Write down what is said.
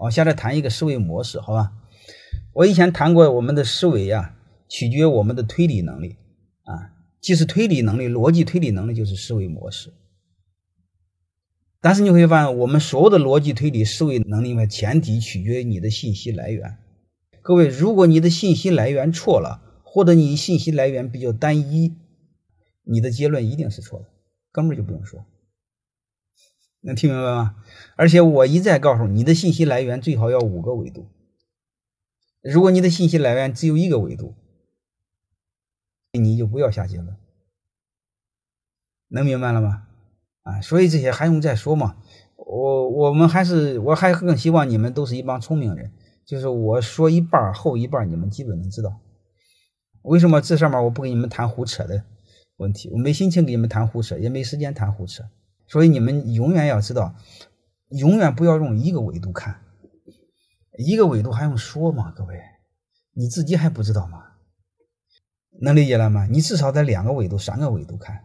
我现在谈一个思维模式，好吧？我以前谈过，我们的思维呀，取决于我们的推理能力啊，既是推理能力，逻辑推理能力就是思维模式。但是你会发现，我们所有的逻辑推理思维能力的前提取决于你的信息来源。各位，如果你的信息来源错了，或者你信息来源比较单一，你的结论一定是错的，根本就不用说。能听明白吗？而且我一再告诉你，你的信息来源最好要五个维度。如果你的信息来源只有一个维度，你就不要下结论。能明白了吗？啊，所以这些还用再说吗？我我们还是我还更希望你们都是一帮聪明人，就是我说一半后一半你们基本能知道。为什么这上面我不跟你们谈胡扯的问题？我没心情跟你们谈胡扯，也没时间谈胡扯。所以你们永远要知道，永远不要用一个维度看，一个维度还用说吗？各位，你自己还不知道吗？能理解了吗？你至少得两个维度、三个维度看。